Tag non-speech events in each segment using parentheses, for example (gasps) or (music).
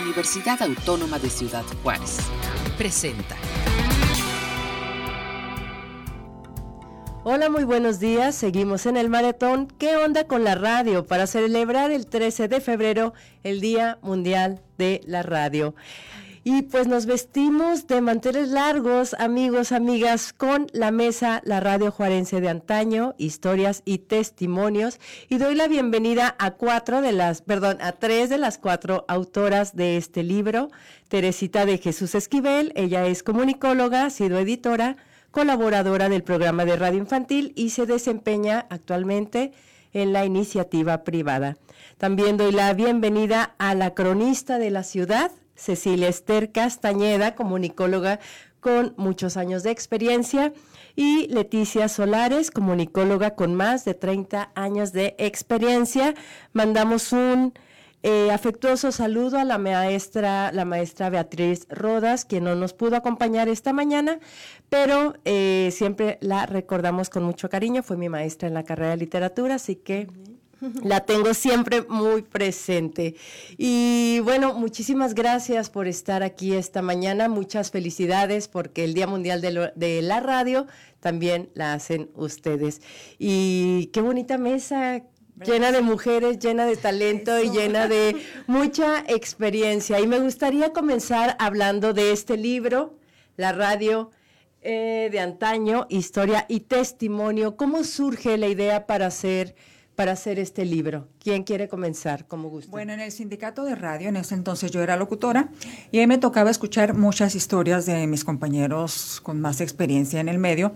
Universidad Autónoma de Ciudad Juárez. Presenta. Hola, muy buenos días. Seguimos en el maratón. ¿Qué onda con la radio? Para celebrar el 13 de febrero, el Día Mundial de la Radio. Y pues nos vestimos de manteles largos, amigos, amigas, con la mesa La Radio Juarense de antaño, historias y testimonios. Y doy la bienvenida a cuatro de las, perdón, a tres de las cuatro autoras de este libro. Teresita de Jesús Esquivel, ella es comunicóloga, ha sido editora, colaboradora del programa de radio infantil y se desempeña actualmente en la iniciativa privada. También doy la bienvenida a la cronista de la ciudad, Cecilia Esther Castañeda, comunicóloga con muchos años de experiencia, y Leticia Solares, comunicóloga con más de 30 años de experiencia. Mandamos un eh, afectuoso saludo a la maestra, la maestra Beatriz Rodas, quien no nos pudo acompañar esta mañana, pero eh, siempre la recordamos con mucho cariño. Fue mi maestra en la carrera de literatura, así que la tengo siempre muy presente. Y bueno, muchísimas gracias por estar aquí esta mañana. Muchas felicidades porque el Día Mundial de, la Radio también la hacen ustedes. Y qué bonita mesa, llena de mujeres, llena de talento y llena de (laughs) mucha experiencia. Y me gustaría comenzar hablando de este libro, La Radio eh, de Antaño, Historia y Testimonio. ¿Cómo surge la idea para hacer para hacer este libro? ¿Quién quiere comenzar? Como gusta. Bueno, en el sindicato de radio, en ese entonces yo era locutora y ahí me tocaba escuchar muchas historias de mis compañeros con más experiencia en el medio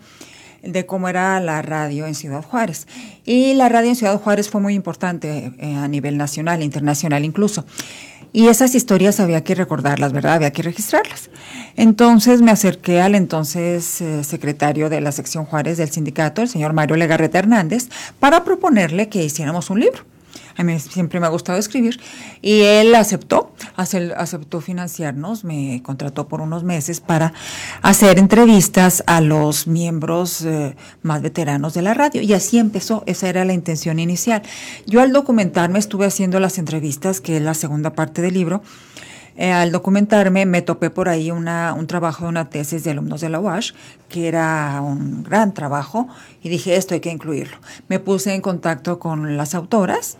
de cómo era la radio en Ciudad Juárez. Y la radio en Ciudad Juárez fue muy importante eh, a nivel nacional, internacional incluso. Y esas historias había que recordarlas, ¿verdad? Había que registrarlas. Entonces me acerqué al entonces eh, secretario de la sección Juárez del sindicato, el señor Mario Legarreta Hernández, para proponerle que hiciéramos un libro. A mí siempre me ha gustado escribir y él aceptó, aceptó financiarnos, me contrató por unos meses para hacer entrevistas a los miembros eh, más veteranos de la radio y así empezó, esa era la intención inicial. Yo al documentarme estuve haciendo las entrevistas, que es la segunda parte del libro, eh, al documentarme me topé por ahí una, un trabajo de una tesis de alumnos de la UASH, que era un gran trabajo, y dije, esto hay que incluirlo. Me puse en contacto con las autoras,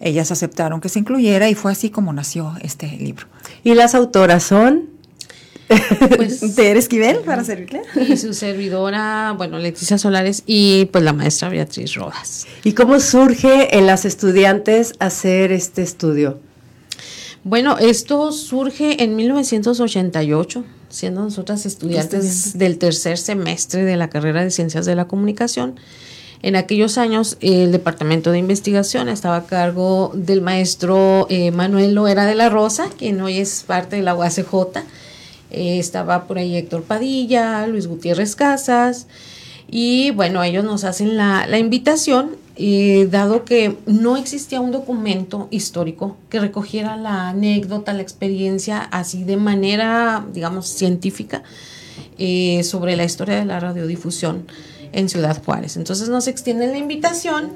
ellas aceptaron que se incluyera y fue así como nació este libro. ¿Y las autoras son? Pues, (laughs) Tere Esquivel, para servirle. Y su servidora, bueno, Leticia Solares y pues la maestra Beatriz Rojas. ¿Y cómo surge en las estudiantes hacer este estudio? Bueno, esto surge en 1988, siendo nosotras estudiantes del tercer semestre de la carrera de Ciencias de la Comunicación. En aquellos años el Departamento de Investigación estaba a cargo del maestro eh, Manuel Loera de la Rosa, quien hoy es parte de la UACJ. Eh, estaba por ahí Héctor Padilla, Luis Gutiérrez Casas, y bueno, ellos nos hacen la, la invitación eh, dado que no existía un documento histórico que recogiera la anécdota, la experiencia así de manera, digamos, científica eh, sobre la historia de la radiodifusión en Ciudad Juárez. Entonces nos extienden la invitación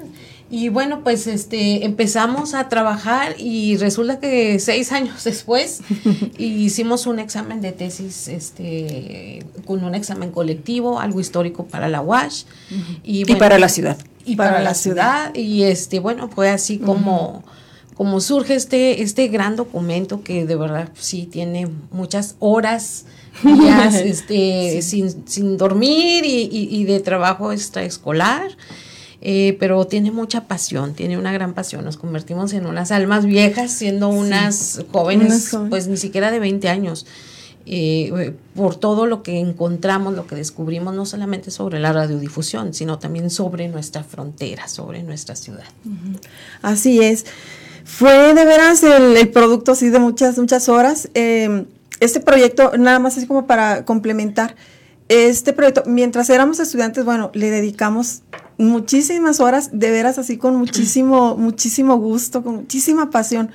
y bueno, pues este empezamos a trabajar y resulta que seis (laughs) años después (laughs) hicimos un examen de tesis este, con un examen colectivo, algo histórico para la UASH. y, para la ciudad. Y para, la ciudad. Y este, bueno, fue así como, como surge este, este gran documento que de verdad sí tiene muchas horas (laughs) este, sin, sin dormir y, y de trabajo extraescolar. Eh, pero tiene mucha pasión, tiene una gran pasión. Nos convertimos en unas almas viejas siendo unas jóvenes, pues ni siquiera de 20 años. Eh, por todo lo que encontramos, lo que descubrimos, no solamente sobre la radiodifusión, sino también sobre nuestra frontera, sobre nuestra ciudad. Así es. Fue de veras el, producto así de muchas, muchas horas. Eh, este proyecto, nada más es como para complementar, este proyecto, mientras éramos estudiantes, bueno, le dedicamos muchísimas horas, de veras así con muchísimo, muchísimo gusto, con muchísima pasión.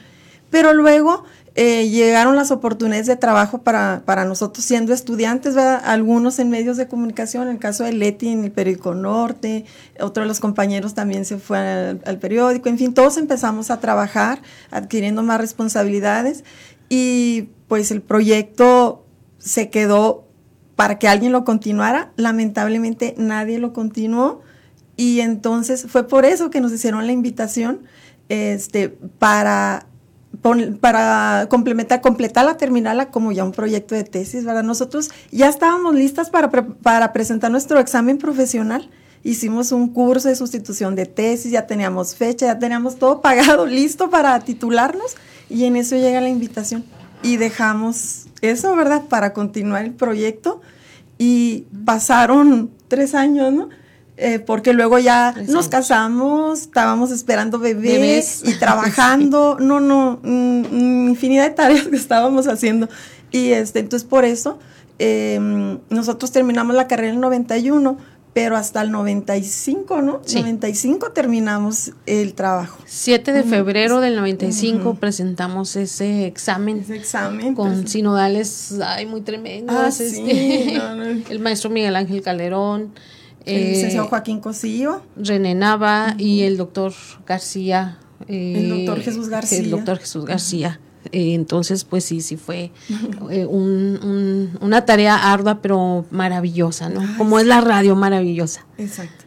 Pero luego eh, llegaron las oportunidades de trabajo para, para nosotros siendo estudiantes, algunos en medios de comunicación, en el caso de Leti en el periódico Norte, otro de los compañeros también se fue al, al periódico, en fin, todos empezamos a trabajar adquiriendo más responsabilidades y pues el proyecto se quedó para que alguien lo continuara. Lamentablemente nadie lo continuó y entonces fue por eso que nos hicieron la invitación este, para, para complementar, completarla, terminarla como ya un proyecto de tesis, ¿verdad? Nosotros ya estábamos listas para, para presentar nuestro examen profesional. Hicimos un curso de sustitución de tesis, ya teníamos fecha, ya teníamos todo pagado, (laughs) listo para titularnos y en eso llega la invitación. Y dejamos eso, ¿verdad? Para continuar el proyecto y pasaron tres años, ¿no? Eh, porque luego ya nos casamos, estábamos esperando bebés, y (laughs) trabajando, no, no, mm, infinidad de tareas que estábamos haciendo. Y este, entonces por eso em, nosotros terminamos la carrera en el 91, pero hasta el 95, ¿no? Sí. 95 terminamos el trabajo. 7 de febrero del 95 presentamos ese examen. Ese examen. Con pues, sinodales, ay, muy tremendos. Ah, este, (laughs) el maestro Miguel Ángel Calderón el eh, licenciado Joaquín Cosillo. René Nava y el doctor García. el doctor eh, Jesús García. El doctor Jesús García. Eh, entonces, pues sí, sí fue una tarea ardua, pero maravillosa, ¿no? Como es la radio maravillosa. Exacto.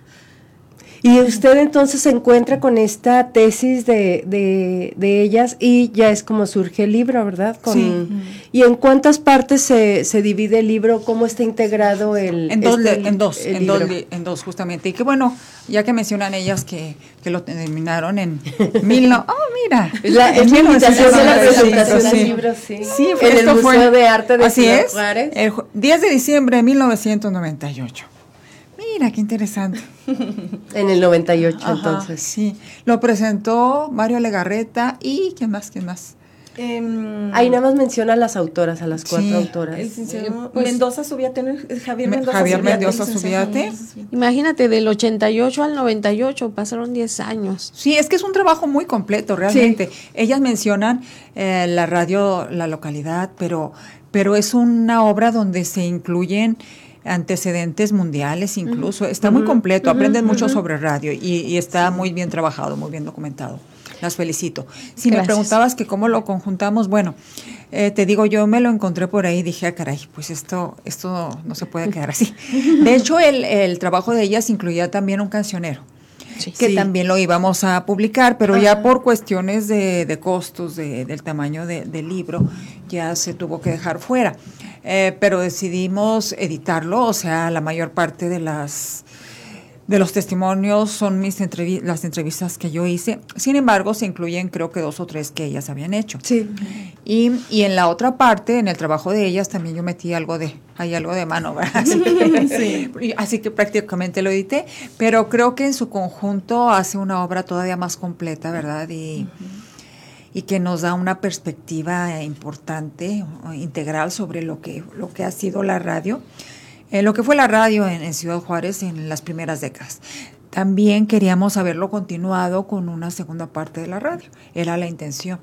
Y usted entonces se encuentra con esta tesis de, de, ellas y ya es como surge el libro, ¿verdad? sí. ¿Y en cuántas partes se, se, divide el libro? ¿Cómo está integrado el En dos, este, en, dos en, dos en dos, justamente. Y que bueno, ya que mencionan ellas que, que lo terminaron en mil no, oh mira, la, es invitación de la presentación del libro, sí. Sí, fue, en el Museo de Arte de Así es, el 10 de diciembre de 1998. Mira, qué interesante. (laughs) en el 98, entonces. Sí, lo presentó Mario Legarreta y ¿quién más? ¿Quién más? Eh, Ahí nada más menciona a las autoras, a las cuatro autoras. El pues, Mendoza Subiate, Javier Mendoza Javier Mendoza Subiate. Imagínate, del 88 al 98 pasaron 10 años. Sí, es que es un trabajo muy completo, realmente. Ellas mencionan eh, la radio, la localidad, pero, pero es una obra donde se incluyen antecedentes mundiales incluso. Está muy completo, aprenden mucho sobre radio y, está muy bien trabajado, muy bien documentado. Las felicito. Si me preguntabas que cómo lo conjuntamos, bueno, eh, te digo, yo me lo encontré por ahí y dije, ah, caray, pues esto, esto no se puede quedar así. (laughs) De hecho, el, trabajo de ellas incluía también un cancionero. Que también lo íbamos a publicar, pero ya por cuestiones de, costos, del tamaño del libro, ya se tuvo que dejar fuera. Eh, pero decidimos editarlo, o sea, la mayor parte de las de los testimonios son mis las entrevistas que yo hice. Sin embargo, se incluyen creo que dos o tres que ellas habían hecho. Sí. Y, y en la otra parte, en el trabajo de ellas, también yo metí algo de, hay algo de mano, ¿verdad? (laughs) Así que, sí. así que prácticamente lo edité, pero creo que en su conjunto hace una obra todavía más completa, ¿verdad? Y y que nos da una perspectiva importante, integral sobre lo que, lo que ha sido la radio, lo que fue la radio en, Ciudad Juárez en las primeras décadas. También queríamos haberlo continuado con una segunda parte de la radio, era la intención,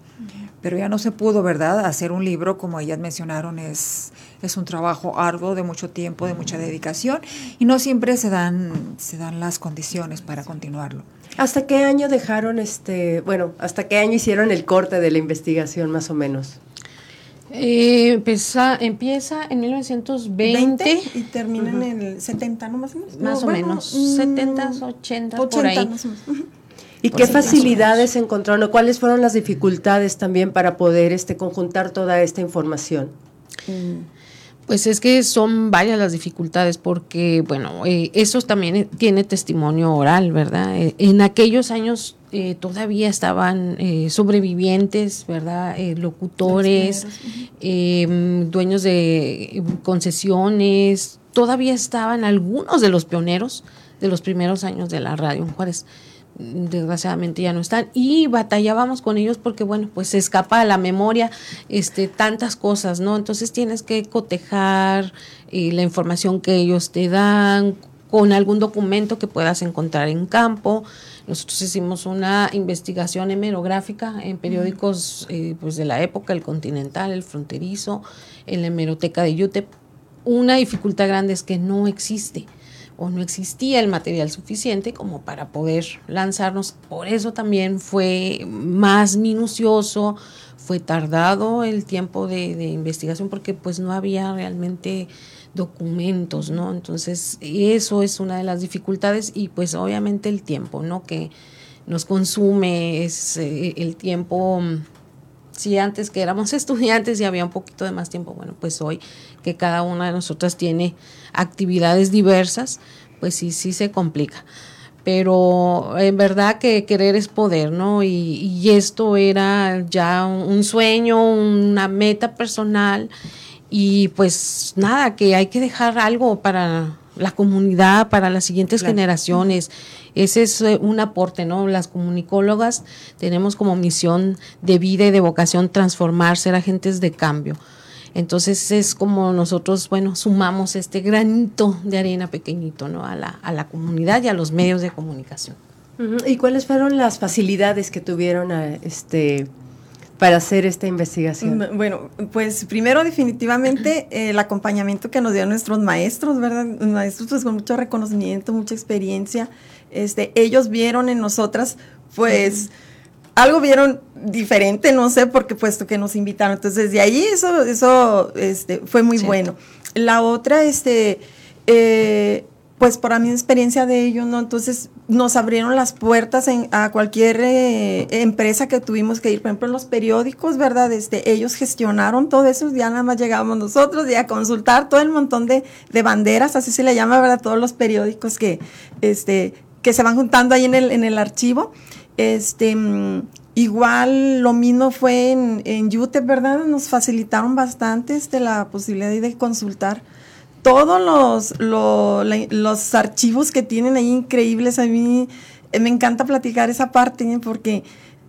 pero ya no se pudo, ¿verdad? Hacer un libro, como ellas mencionaron, es, es un trabajo arduo de mucho tiempo, de mucha dedicación, y no siempre se dan, se dan las condiciones para continuarlo. ¿Hasta qué año dejaron este, bueno, hasta qué año hicieron el corte de la investigación más o menos? Eh, empieza, empieza en 1920 y termina en el 70, ¿no? Más o menos. Más o menos, 70, 80, 80 por ahí. ¿Y qué facilidades encontraron? ¿Cuáles fueron las dificultades también para poder este, conjuntar toda esta información? Mm. Pues es que son varias las dificultades porque, bueno, eh, eso también tiene testimonio oral, ¿verdad? Eh, en aquellos años eh, todavía estaban eh, sobrevivientes, ¿verdad? locutores, dueños de concesiones, todavía estaban algunos de los pioneros de los primeros años de la radio en Juárez. Desgraciadamente ya no están. Y batallábamos con ellos porque bueno pues se escapa a la memoria este tantas cosas no entonces tienes que cotejar eh, la información que ellos te dan con algún documento que puedas encontrar en campo nosotros hicimos una investigación hemerográfica en periódicos eh, pues de la época el continental el fronterizo en la hemeroteca de UTEP una dificultad grande es que no existe o no existía el material suficiente como para poder lanzarnos. Por eso también fue más minucioso, fue tardado el tiempo de, de investigación porque pues no había realmente documentos, ¿no? Entonces, eso es una de las dificultades y pues obviamente el tiempo, ¿no? Que nos consume es eh, el tiempo si antes que éramos (laughs) estudiantes y había un poquito de más tiempo, bueno, pues hoy que cada una de nosotras tiene actividades diversas, pues sí, sí se complica. Pero en verdad que querer es poder, ¿no? Y, esto era ya un sueño, una meta personal y pues nada, que hay que dejar algo para la comunidad, para las siguientes generaciones. Ese es eh, un aporte, ¿no? Las comunicólogas tenemos como misión de vida y de vocación transformar, ser agentes de cambio. Entonces es como nosotros, bueno, sumamos este granito de arena pequeñito, ¿no? A la, a la comunidad y a los medios de comunicación. ¿Y cuáles fueron las facilidades que tuvieron a, este, para hacer esta investigación? Mm, bueno, pues primero definitivamente (clears throat) el acompañamiento que nos dieron nuestros maestros, ¿verdad? Maestros pues con mucho reconocimiento, mucha experiencia. Este, ellos vieron en nosotras, pues, algo vieron diferente, no sé, porque puesto que nos invitaron. Entonces, de ahí eso, eso este, fue muy bueno. La otra, este, eh, pues por mi experiencia de ellos, ¿no? Entonces nos abrieron las puertas a cualquier eh, empresa que tuvimos que ir, por ejemplo, en los periódicos, ¿verdad? Este, ellos gestionaron todo eso, ya nada más llegábamos nosotros y a consultar todo el montón de, banderas, así se le llama, ¿verdad? Todos los periódicos que, este, que se van juntando ahí en el, en el archivo. Este, igual lo mismo fue en, en UTEP, ¿verdad? Nos facilitaron bastante este, la posibilidad de consultar todos los, los, archivos que tienen ahí increíbles. A mí eh, me encanta platicar esa parte ¿eh? porque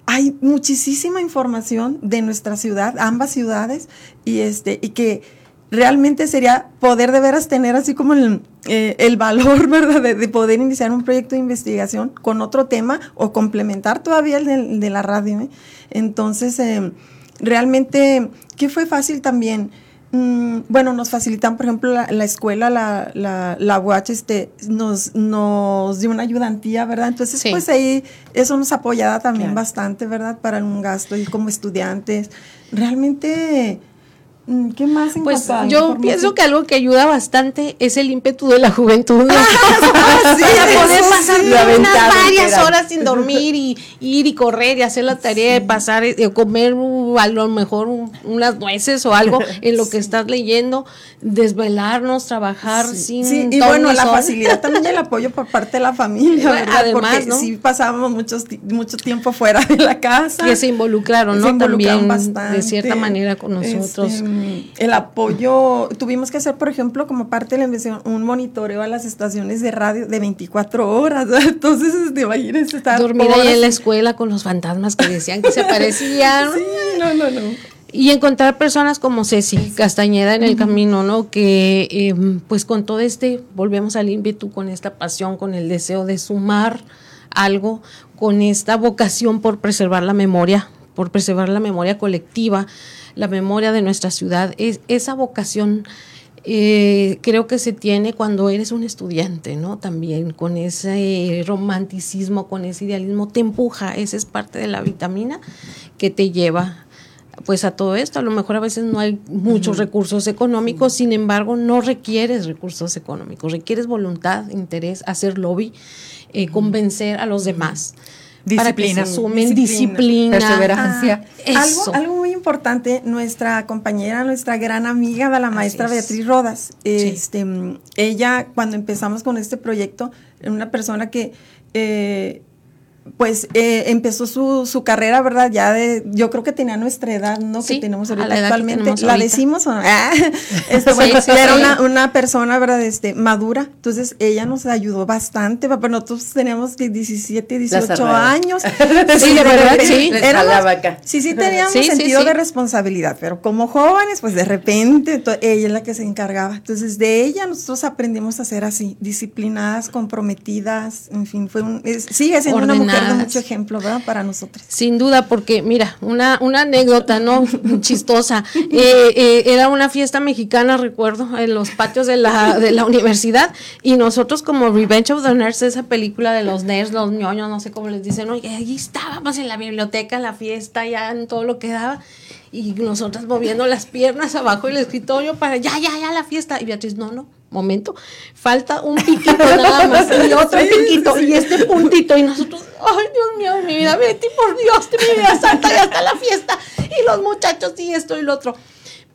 hay muchísima información de nuestra ciudad, ambas ciudades, y, este, y que realmente sería poder de veras tener así como el, eh, valor, (laughs) ¿verdad?, de, poder iniciar un proyecto de investigación con otro tema o complementar todavía el de, la radio. Entonces, realmente, ¿qué fue fácil también? Mm, bueno, nos facilitan, por ejemplo, la, escuela, la, la, la UH, este, nos, nos dio una ayudantía, ¿verdad? Entonces, pues ahí eso nos apoyaba también bastante, ¿verdad? Para un gasto y como estudiantes. Realmente ¿Qué más? pues yo pienso que algo que ayuda bastante es el ímpetu de la (laughs) juventud. Ah, sí, (laughs) poder pasar unas varias horas sin dormir y ir y correr y hacer la tarea de pasar, de comer a lo mejor unas nueces o algo (laughs) en lo que estás leyendo, desvelarnos, trabajar sin. Sí, y bueno, la facilidad también el apoyo por parte de la familia, ¿verdad? Además, Porque sí pasábamos muchos, mucho tiempo fuera de la casa. Que se involucraron, ¿no? también de cierta manera con nosotros. Este, el apoyo, tuvimos que hacer, por ejemplo, como parte de la investigación, un monitoreo a las estaciones de radio de 24 horas. (laughs) Entonces, te este, imaginas estar. Dormir ahí en la escuela con los fantasmas que decían que se (laughs) aparecían. sí, no, no, no. Y encontrar personas como Ceci Castañeda en el camino, ¿no? Que em, pues con todo este, volvemos al ímpetu, con esta pasión, con el deseo de sumar algo, con esta vocación por preservar la memoria, por preservar la memoria colectiva, la memoria de nuestra ciudad. Es, esa vocación eh, creo que se tiene cuando eres un estudiante, ¿no? También con ese romanticismo, con ese idealismo, te empuja, esa es parte de la vitamina que te lleva pues a todo esto. A lo mejor a veces no hay muchos recursos económicos, sin embargo, no requieres recursos económicos, requieres voluntad, interés, hacer lobby, eh, convencer a los demás. Disciplina. Para disciplina, perseverancia. Ah, algo, algo muy importante, nuestra compañera, nuestra gran amiga, la maestra Beatriz Rodas, este, ella cuando empezamos con este proyecto, era una persona que eh, pues eh, empezó su, su, carrera, ¿verdad? Ya de, yo creo que tenía nuestra edad, ¿no? que tenemos ahorita actualmente. ¿La decimos o no? Ah, (laughs) (laughs) este, bueno, era una, una, persona, ¿verdad? Este, madura. Entonces, ella nos ayudó bastante. Pero nosotros teníamos 17, 18 años. (laughs) sí, de verdad, sí. sí, sí, teníamos sentido de responsabilidad. Pero como jóvenes, pues de repente, ella es la que se encargaba. Entonces, de ella nosotros aprendimos a ser así, disciplinadas, comprometidas, en fin, fue un, sigue siendo una mujer recuerdo mucho ejemplo, ¿verdad? Para nosotros. Sin duda, porque mira, una, una anécdota, ¿no? (laughs) Chistosa. Eh, eh, era una fiesta mexicana, recuerdo, en los patios de la, de la universidad, y nosotros como Revenge of the Nerds, esa película de los nerds, los ñoños, no sé cómo les dicen, oye, ahí estábamos en la biblioteca, en la fiesta, ya en todo lo que daba, y nosotras moviendo las piernas abajo del escritorio para, ya, ya, ya, la fiesta. Y Beatriz, no, no, momento, falta un piquito nada (laughs) más, y otro piquito, y este puntito, y nosotros, ay, Dios mío, mi vida, Betty, por Dios, mi vida santa, ya está la fiesta, y los muchachos, y esto y lo otro.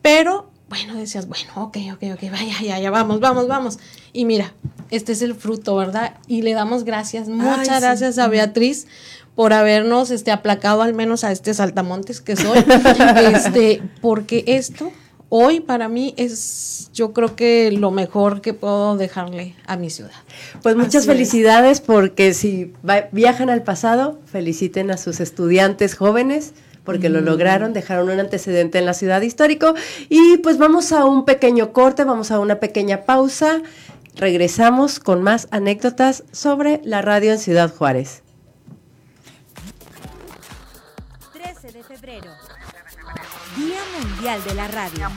Pero, bueno, decías, bueno, ok, ok, ok, vaya, ya, ya, vamos, vamos, vamos. Y mira, este es el fruto, ¿verdad? Y le damos gracias, muchas gracias a Beatriz por habernos este, aplacado al menos a este saltamontes que soy, (laughs) este, porque esto hoy para mí es yo creo que lo mejor que puedo dejarle a mi ciudad. Pues muchas felicidades porque si viajan al pasado, feliciten a sus estudiantes jóvenes porque lo mm. lograron, dejaron un antecedente en la ciudad histórico y pues vamos a un pequeño corte, vamos a una pequeña pausa, regresamos con más anécdotas sobre la radio en Ciudad Juárez. Mundial de la Radio.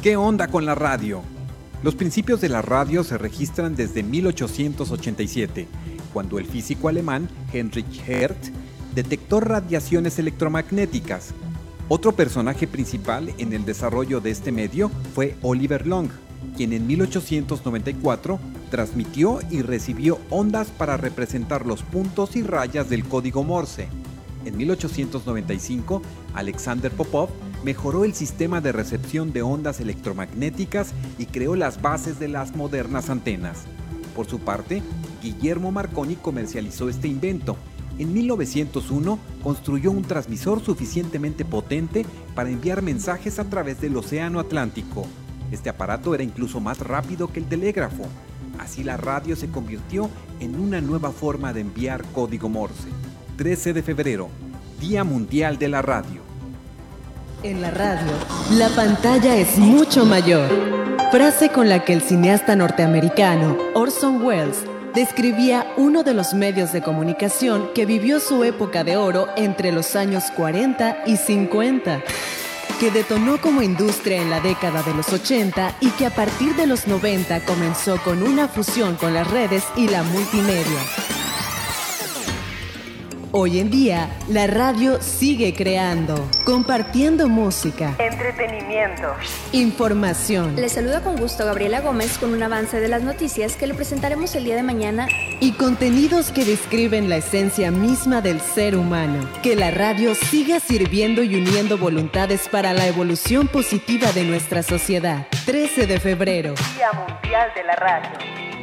¿Qué onda con la radio? Los principios de la radio se registran desde 1887, cuando el físico alemán Heinrich Hertz detectó radiaciones electromagnéticas. Otro personaje principal en el desarrollo de este medio fue Oliver Long, quien en 1894 transmitió y recibió ondas para representar los puntos y rayas del código Morse. En 1895, Alexander Popov mejoró el sistema de recepción de ondas electromagnéticas y creó las bases de las modernas antenas. Por su parte, Guillermo Marconi comercializó este invento. En 1901 construyó un transmisor suficientemente potente para enviar mensajes a través del Océano Atlántico. Este aparato era incluso más rápido que el telégrafo. Así la radio se convirtió en una nueva forma de enviar código Morse. 13 de febrero, Día Mundial de la Radio. En la radio, la pantalla es mucho mayor. Frase con la que el cineasta norteamericano Orson Welles describía uno de los medios de comunicación que vivió su época de oro entre los años 40 y 50 que detonó como industria en la década de los 80 y que a partir de los 90 comenzó con una fusión con las redes y la multimedia. Hoy en día, la radio sigue creando, compartiendo música, entretenimiento, información. Le saluda con gusto Gabriela Gómez con un avance de las noticias que le presentaremos el día de mañana y contenidos que describen la esencia misma del ser humano. Que la radio siga sirviendo y uniendo voluntades para la evolución positiva de nuestra sociedad. 13 de febrero. Día Mundial de la Radio.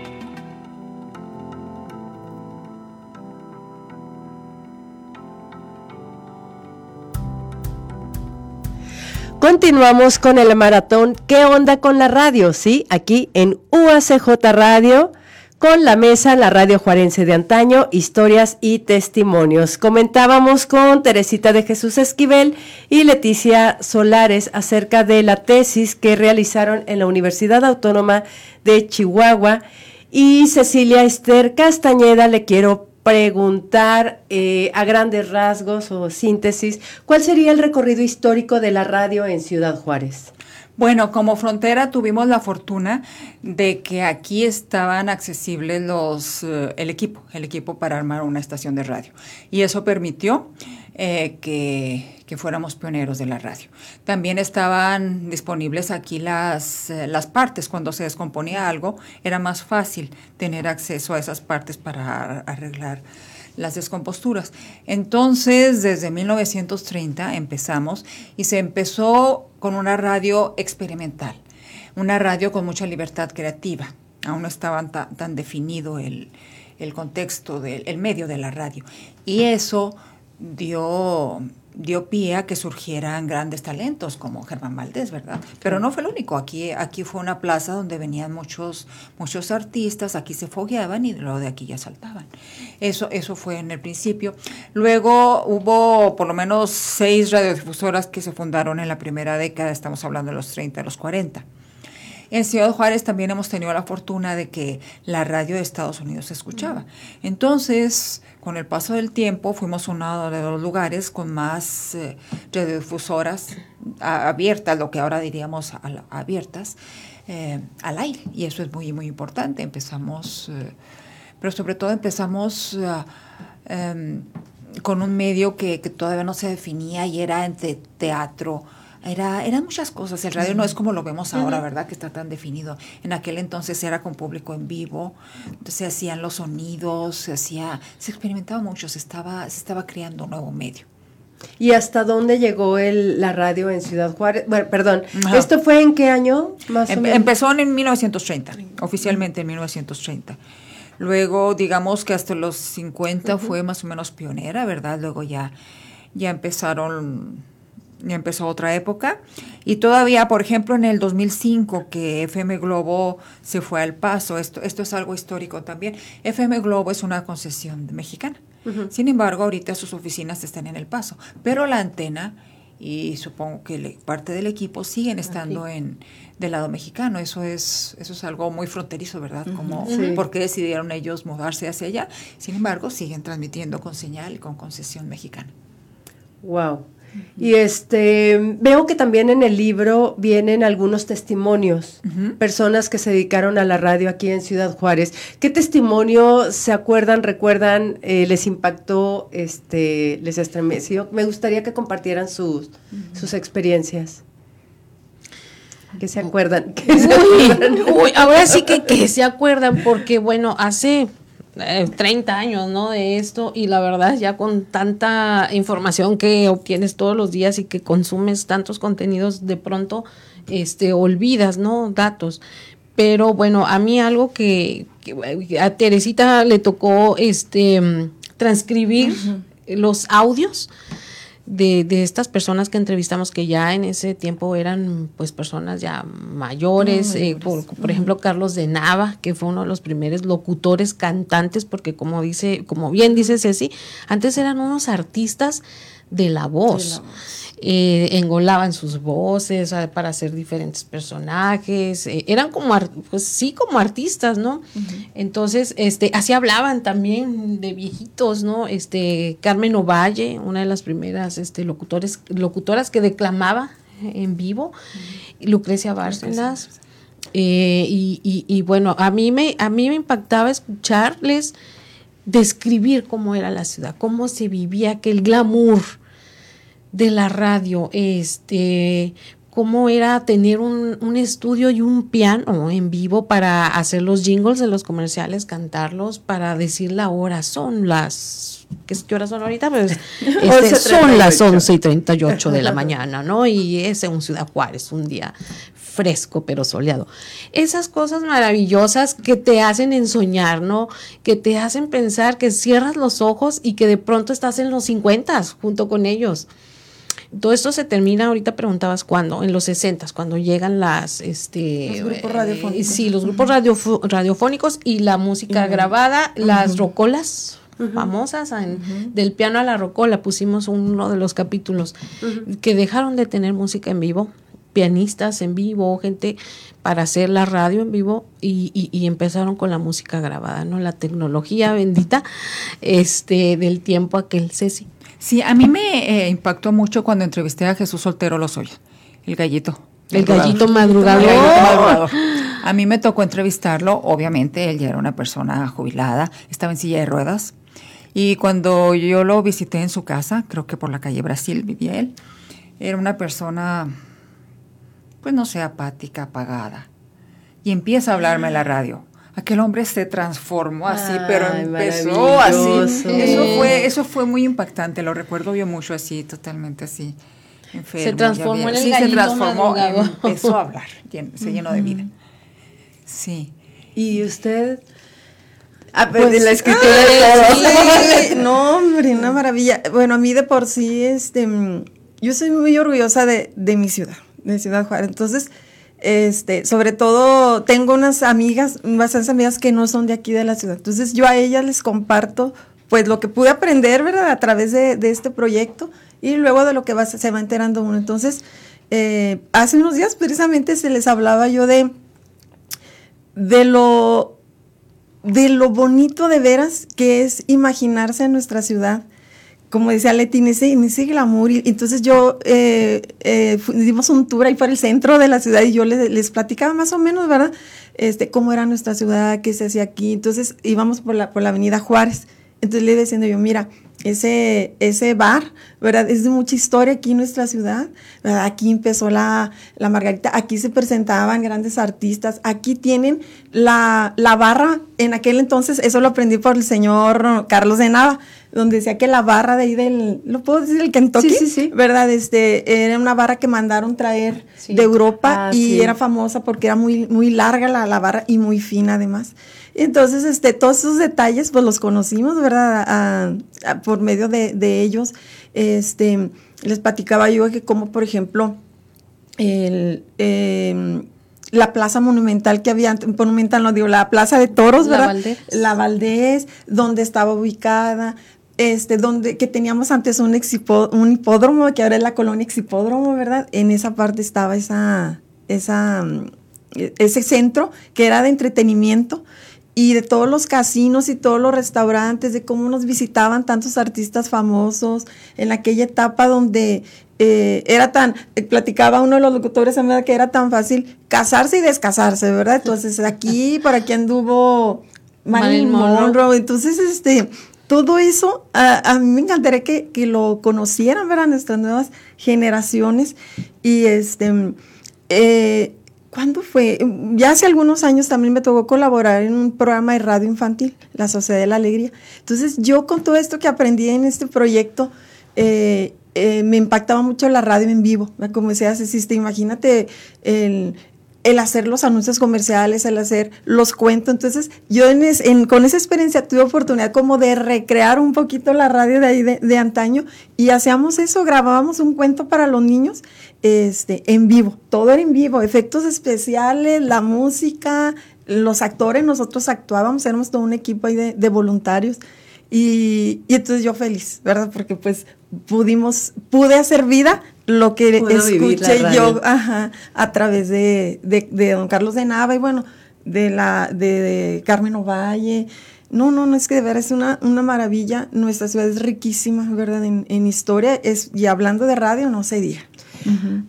Continuamos con el maratón ¿Qué onda con la radio? Sí, aquí en UACJ Radio con la mesa, la radio juarense de antaño, historias y testimonios. Comentábamos con Teresita de Jesús Esquivel y Leticia Solares acerca de la tesis que realizaron en la Universidad Autónoma de Chihuahua y Cecilia Esther Castañeda le quiero preguntar eh, a grandes rasgos o síntesis, ¿cuál sería el recorrido histórico de la radio en Ciudad Juárez? Bueno, como frontera tuvimos la fortuna de que aquí estaban accesibles los eh, el equipo, el equipo para armar una estación de radio. Y eso permitió eh, que, fuéramos pioneros de la radio. También estaban disponibles aquí las, eh, las partes. Cuando se descomponía algo, era más fácil tener acceso a esas partes para arreglar las descomposturas. Entonces, desde 1930 empezamos y se empezó con una radio experimental, una radio con mucha libertad creativa. Aún no estaba tan, definido el, el contexto del el medio de la radio. Y eso dio, dio pie a que surgieran grandes talentos como Germán Valdés, ¿verdad? Pero no fue el único. Aquí, aquí fue una plaza donde venían muchos, muchos artistas, aquí se fogueaban y luego de aquí ya saltaban. Eso, eso fue en el principio. Luego hubo por lo menos seis radiodifusoras que se fundaron en la primera década, estamos hablando de los 30, los 40. En Ciudad Juárez también hemos tenido la fortuna de que la radio de Estados Unidos se escuchaba. Entonces, con el paso del tiempo, fuimos uno de los lugares con más eh, radiodifusoras abiertas, lo que ahora diríamos al- abiertas, eh, al aire. Y eso es muy, muy importante. Empezamos, eh, pero sobre todo empezamos ah, em, con un medio que, que todavía no se definía y era entre teatro. Era, eran muchas cosas. El radio no es como lo vemos ahora, ¿verdad? Que está tan definido. En aquel entonces era con público en vivo. Entonces se hacían los sonidos, se hacía, se experimentaba mucho, se estaba, se estaba creando un nuevo medio. ¿Y hasta dónde llegó el, la radio en Ciudad Juárez? Bueno, perdón, Ajá. ¿esto fue en qué año? Más o Em- menos? empezó en 1930, oficialmente en 1930. Luego, digamos que hasta los 50 fue más o menos pionera, ¿verdad? Luego ya, ya empezaron, ya empezó otra época. Y todavía, por ejemplo, en el 2005, que FM Globo se fue al paso, esto, esto es algo histórico también. FM Globo es una concesión mexicana. Sin embargo, ahorita sus oficinas están en el paso, pero la antena y supongo que le- parte del equipo siguen estando en del lado mexicano. Eso es eso es algo muy fronterizo, ¿verdad? Como Sí. por qué decidieron ellos mudarse hacia allá. Sin embargo, siguen transmitiendo con señal y con concesión mexicana. Wow. Y este veo que también en el libro vienen algunos testimonios, personas que se dedicaron a la radio aquí en Ciudad Juárez. ¿Qué testimonio se acuerdan, recuerdan, eh, les impactó, este, les estremeció? Me gustaría que compartieran sus, sus experiencias. Que se acuerdan. (laughs) que se acuerdan. Uy, uy, ahora sí que, que se acuerdan, porque bueno, hace eh, 30 años, ¿no? De esto, y la verdad, ya con tanta información que obtienes todos los días y que consumes tantos contenidos, de pronto, este, olvidas, ¿no? Datos. Pero bueno, a mí algo que, que a Teresita le tocó, este, mm, transcribir los audios de, de estas personas que entrevistamos que ya en ese tiempo eran pues personas ya mayores, eh, por, por ejemplo Carlos de Nava, que fue uno de los primeros locutores cantantes, porque como dice, como bien dice Ceci, antes eran unos artistas de la voz. Eh, engolaban sus voces para hacer diferentes personajes, eh, eran como, pues sí, como artistas, ¿no? Entonces, este, así hablaban también de viejitos, ¿no? Este, Carmen Ovalle, una de las primeras, este, locutores, locutoras que declamaba en vivo, Lucrecia Bárcenas, eh, y, y- y bueno, a mí me, a mí me impactaba escucharles describir cómo era la ciudad, cómo se vivía aquel glamour de la radio, este, cómo era tener un, un estudio y un piano en vivo para hacer los jingles de los comerciales, cantarlos, para decir la hora. Son las, ¿qué, qué horas son ahorita? Pues, (laughs) este, son las 11 y 38 de la (laughs) mañana, ¿no? Y es en Ciudad Juárez, un día fresco pero soleado. Esas cosas maravillosas que te hacen ensoñar, ¿no? Que te hacen pensar que cierras los ojos y que de pronto estás en los 50 junto con ellos. Todo esto se termina, ahorita preguntabas cuándo, en los 60, cuando llegan las, este, Los grupos eh, radiofónicos. sí, los grupos radiofónicos y la música grabada, las rocolas famosas, en- del piano a la rocola, pusimos uno de los capítulos, que dejaron de tener música en vivo, pianistas en vivo, gente para hacer la radio en vivo y, y- y empezaron con la música grabada, ¿no? La tecnología bendita este, del tiempo aquel, Ceci. Sí, a mí me eh, impactó mucho cuando entrevisté a Jesús Soltero Lozoya, el gallito. El gallito madrugador. El gallito madrugador. A mí me tocó entrevistarlo, obviamente él ya era una persona jubilada, estaba en silla de ruedas. Y cuando yo lo visité en su casa, creo que por la calle Brasil vivía él, era una persona, pues no sé, apática, apagada. Y empieza a hablarme en la radio. Aquel hombre se transformó así, pero empezó así. Eso fue, eso fue muy impactante, lo recuerdo yo mucho así, totalmente así. Enfermo, Se transformó ya en el. Sí, se transformó, empezó a hablar, se llenó de vida. Sí. ¿Y usted? Ah, Pues, de la escritura ah, de todo. sí, no, hombre, una maravilla. Bueno, a mí de por sí, este, yo soy muy orgullosa de, de mi ciudad, de Ciudad Juárez. Entonces, este, sobre todo, tengo unas amigas, bastantes amigas que no son de aquí de la ciudad. Entonces, yo a ellas les comparto, pues, lo que pude aprender, ¿verdad? A través de, este proyecto y luego de lo que se va enterando uno. Entonces, eh, hace unos días precisamente se les hablaba yo de de lo, de lo bonito de veras que es imaginarse en nuestra ciudad. Como decía Leti, en ese, en ese glamour. Y, entonces yo eh, eh, dimos un tour ahí por el centro de la ciudad y yo les, les platicaba más o menos, ¿verdad? Este, cómo era nuestra ciudad, qué se hacía aquí. Entonces íbamos por la, por la avenida Juárez. Entonces le iba diciendo yo, mira, ese, ese bar, ¿verdad? Es de mucha historia aquí en nuestra ciudad, ¿verdad? Aquí empezó la, la Margarita, aquí se presentaban grandes artistas, aquí tienen la, la, barra, en aquel entonces, eso lo aprendí por el señor Carlos de Nava, donde decía que la barra de ahí del, ¿lo puedo decir? El Kentucky, sí, sí, sí. ¿verdad? Este, era una barra que mandaron traer de Europa Ah, y era famosa porque era muy, muy larga la, la barra y muy fina además. Entonces, este, todos esos detalles, pues los conocimos, ¿verdad? A- a- por medio de, de ellos. Este, les platicaba yo que como, por ejemplo, el, em, la plaza monumental que había, antes- monumental no digo, la plaza de toros, La ¿verdad? Valdés. La Valdés, donde estaba ubicada, este, donde, que teníamos antes un, exipo- un hipódromo, que ahora es la colonia exhipódromo, ¿verdad? En esa parte estaba esa, esa, mm, ese centro que era de entretenimiento y de todos los casinos y todos los restaurantes, de cómo nos visitaban tantos artistas famosos en aquella etapa donde eh, era tan, eh, platicaba uno de los locutores a mí que era tan fácil casarse y descasarse, ¿verdad? Entonces aquí, por aquí anduvo Marilyn. Monroe, entonces este, todo eso, a, a mí me encantaría que, que lo conocieran, ¿verdad? Nuestras nuevas generaciones y este, eh, ¿Cuándo fue? Ya hace algunos años también me tocó colaborar en un programa de radio infantil, La Sociedad de la Alegría. Entonces yo con todo esto que aprendí en este proyecto, eh, eh, me impactaba mucho la radio en vivo. Como decía Ceciste, imagínate el, el hacer los anuncios comerciales, el hacer los cuentos. Entonces yo en con esa experiencia tuve oportunidad como de recrear un poquito la radio de antaño y hacíamos eso, grabábamos un cuento para los niños este, en vivo, todo era en vivo, efectos especiales, la música, los actores, nosotros actuábamos, éramos todo un equipo de voluntarios. Y, y entonces yo feliz, ¿verdad? Porque pues pudimos, pude hacer vida lo que escuché yo ajá, a través de, de, de don Carlos de Nava y bueno, de la de, de Carmen Ovalle. No, no, no, es que de verdad es una, una maravilla. Nuestra ciudad es riquísima, ¿verdad? En, en historia. Es, y hablando de radio, no se diga.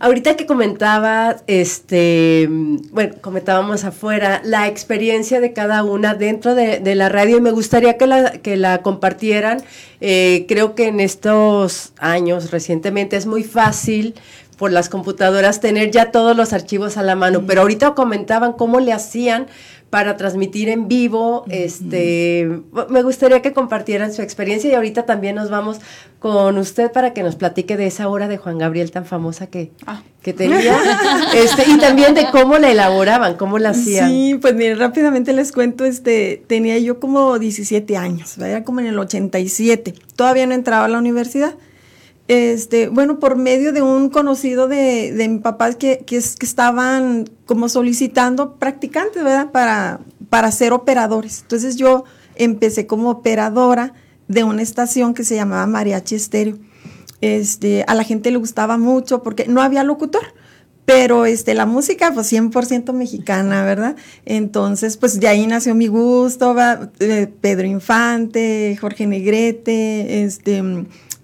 Ahorita que comentaba, este, bueno, comentábamos afuera la experiencia de cada una dentro de, de la radio y me gustaría que la, que la compartieran. Eh, creo que en estos años, recientemente, es muy fácil por las computadoras tener ya todos los archivos a la mano, pero ahorita comentaban cómo le hacían para transmitir en vivo, este, me gustaría que compartieran su experiencia y ahorita también nos vamos con usted para que nos platique de esa hora de Juan Gabriel tan famosa que, que tenía, (laughs) este, y también de cómo la elaboraban, cómo la hacían. Sí, pues miren, rápidamente les cuento, este, tenía yo como 17 años, era como en el 87, todavía no entraba a la universidad. Este, bueno, por medio de un conocido de, de mi papá que, que, es- que estaban como solicitando practicantes, ¿verdad? Para, para ser operadores. Entonces yo empecé como operadora de una estación que se llamaba Mariachi Estéreo. Este, a la gente le gustaba mucho porque no había locutor pero este la música pues 100% mexicana, ¿verdad? Entonces, pues de ahí nació mi gusto. Eh, Pedro Infante, Jorge Negrete, este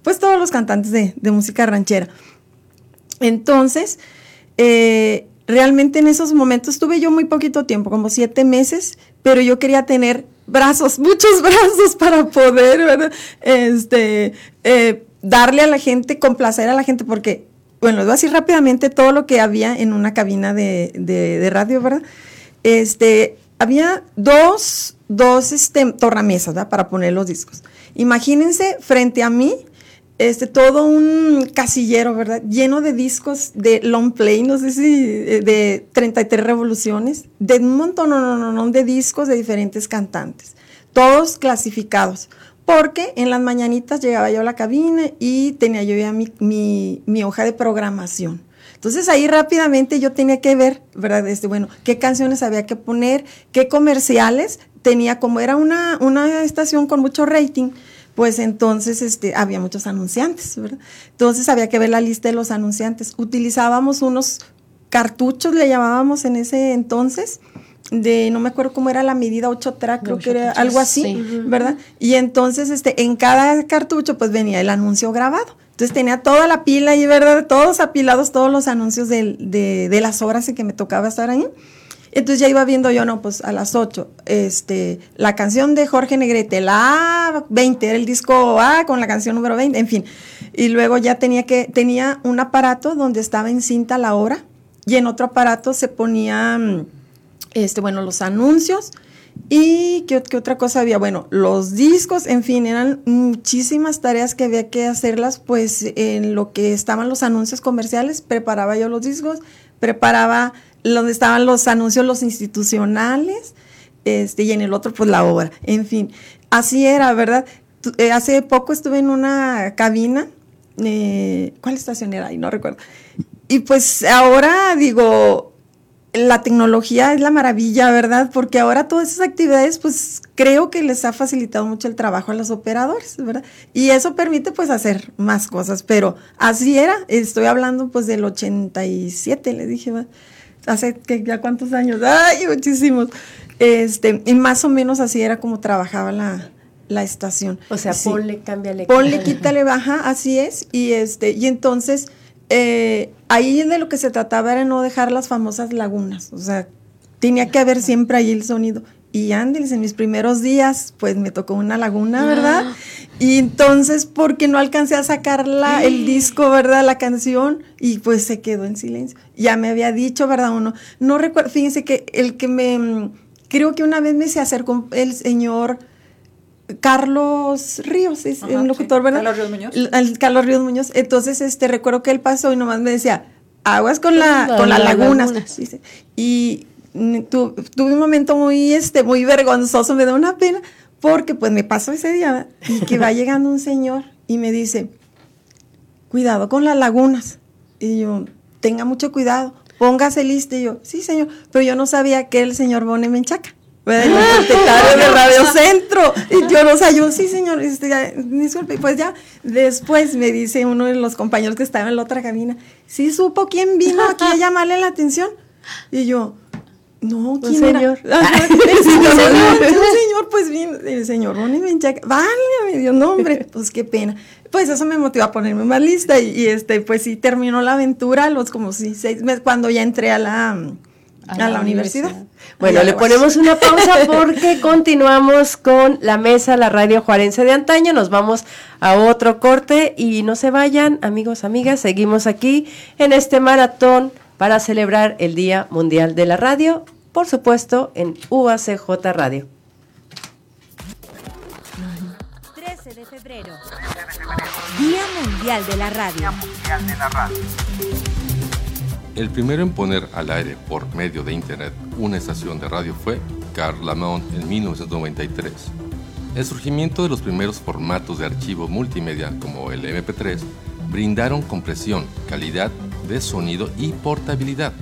pues todos los cantantes de, música ranchera. Entonces, eh, realmente en esos momentos tuve yo muy poquito tiempo, como siete meses, pero yo quería tener brazos, (laughs) muchos brazos para poder. Este, eh, darle a la gente, complacer a la gente, porque, bueno, les voy a decir rápidamente todo lo que había en una cabina de, radio, ¿verdad? Este, había dos, dos este, tornamesas, ¿verdad? Para poner los discos. Imagínense frente a mí, este, todo un casillero, ¿verdad? Lleno de discos de long play, no sé si eh, de 33 revoluciones, de un montón no, no, no, no, de discos de diferentes cantantes, todos clasificados. Porque en las mañanitas llegaba yo a la cabina y tenía yo ya mi, mi, mi hoja de programación. Entonces ahí rápidamente yo tenía que ver, ¿verdad? Este, bueno, qué canciones había que poner, qué comerciales tenía, como era una, una estación con mucho rating, pues entonces este, había muchos anunciantes, ¿verdad? Entonces había que ver la lista de los anunciantes. Utilizábamos unos cartuchos, le llamábamos en ese entonces, de, no me acuerdo cómo era la medida, 8 track, creo que era algo así, ¿verdad? Y entonces, este, en cada cartucho, pues venía el anuncio grabado. Entonces tenía toda la pila ahí, ¿verdad? Todos apilados, todos los anuncios de, de, de las horas en que me tocaba estar ahí. Entonces ya iba viendo yo, no, pues a las 8, este, la canción de Jorge Negrete, la 20, era el disco A con la canción número 20, en fin. Y luego ya tenía que, tenía un aparato donde estaba en cinta la hora y en otro aparato se ponían, este, bueno, los anuncios y ¿qué, qué otra cosa había, bueno, los discos, en fin, eran muchísimas tareas que había que hacerlas, pues en lo que estaban los anuncios comerciales, preparaba yo los discos, preparaba donde estaban los anuncios, los institucionales, este, y en el otro, pues la obra. En fin, así era, ¿verdad? Eh, hace poco estuve en una cabina, eh, ¿cuál estación era ahí? No recuerdo. Y pues ahora digo, la tecnología es la maravilla, ¿verdad? Porque ahora todas esas actividades, pues creo que les ha facilitado mucho el trabajo a los operadores, ¿verdad? Y eso permite pues hacer más cosas, pero así era, estoy hablando pues del 87, le dije, ¿verdad? Hace que ya cuántos años, ay, muchísimos. Este, y más o menos así era como trabajaba la, la estación. O sea, ponle, cámbiale. Ponle, quítale, baja, así es. Y este, y entonces, eh, ahí de lo que se trataba era no dejar las famosas lagunas. O sea, tenía que haber siempre ahí el sonido. Y Ángeles, en mis primeros días, pues me tocó una laguna, ¿verdad? Y entonces, porque no alcancé a sacar la, el disco, ¿verdad? La canción, y pues se quedó en silencio. Ya me había dicho, ¿verdad? Uno, no recuerdo, fíjense que el que me, creo que una vez me se acercó el señor Carlos Ríos, es el locutor, ¿verdad? Carlos Ríos Muñoz. El, Carlos Ríos Muñoz. Entonces, este, recuerdo que él pasó y nomás me decía, aguas con la, con las lagunas. Y tuve un momento muy, este, muy vergonzoso, me da una pena, porque pues me pasó ese día y que va (laughs) llegando un señor y me dice, cuidado con las lagunas. Y yo, tenga mucho cuidado, póngase listo. Y yo, sí, señor, pero yo no sabía que el señor Bone Menchaca. Secretario (laughs) de Radio Centro. Y yo no sabía, yo, sí, señor, este, disculpe. Pues ya, después me dice uno de los compañeros que estaba en la otra cabina, ¿sí supo quién vino aquí a llamarle la atención? Y yo, no, ¿quién señor? Era? (laughs) el señor, señor, pues bien, el señor Ronnie Benchaca, vale, me dio nombre, (laughs) pues qué pena. Pues eso me motivó a ponerme más lista y, este, pues sí, terminó la aventura los como sí, seis meses cuando ya entré a la, a, la, universidad. Bueno, le ponemos una pausa (laughs) porque continuamos con la mesa, la radio juarense de antaño. Nos vamos a otro corte y no se vayan, amigos, amigas. Seguimos aquí en este maratón para celebrar el Día Mundial de la Radio, por supuesto en UACJ Radio. 13 de febrero, Día Mundial de la Radio. El primero en poner al aire por medio de Internet una estación de radio fue Carl Lamont en 1993. El surgimiento de los primeros formatos de archivo multimedia como el MP3 brindaron compresión, calidad de sonido y portabilidad,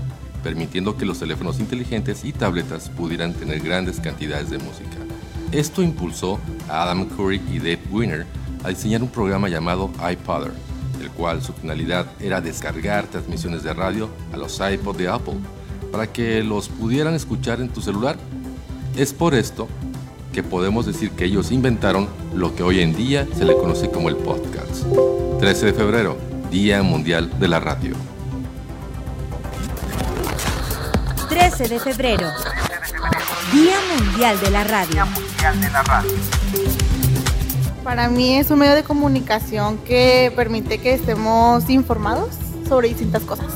permitiendo que los teléfonos inteligentes y tabletas pudieran tener grandes cantidades de música. Esto impulsó a Adam Curry y Dave Winner a diseñar un programa llamado iPodder, el cual su finalidad era descargar transmisiones de radio a los iPod de Apple para que los pudieran escuchar en tu celular. Es por esto que podemos decir que ellos inventaron lo que hoy en día se le conoce como el podcast. 13 de febrero, Día Mundial de la Radio. 13 de febrero, Día Mundial de la Radio. Para mí es un medio de comunicación que permite que estemos informados sobre distintas cosas.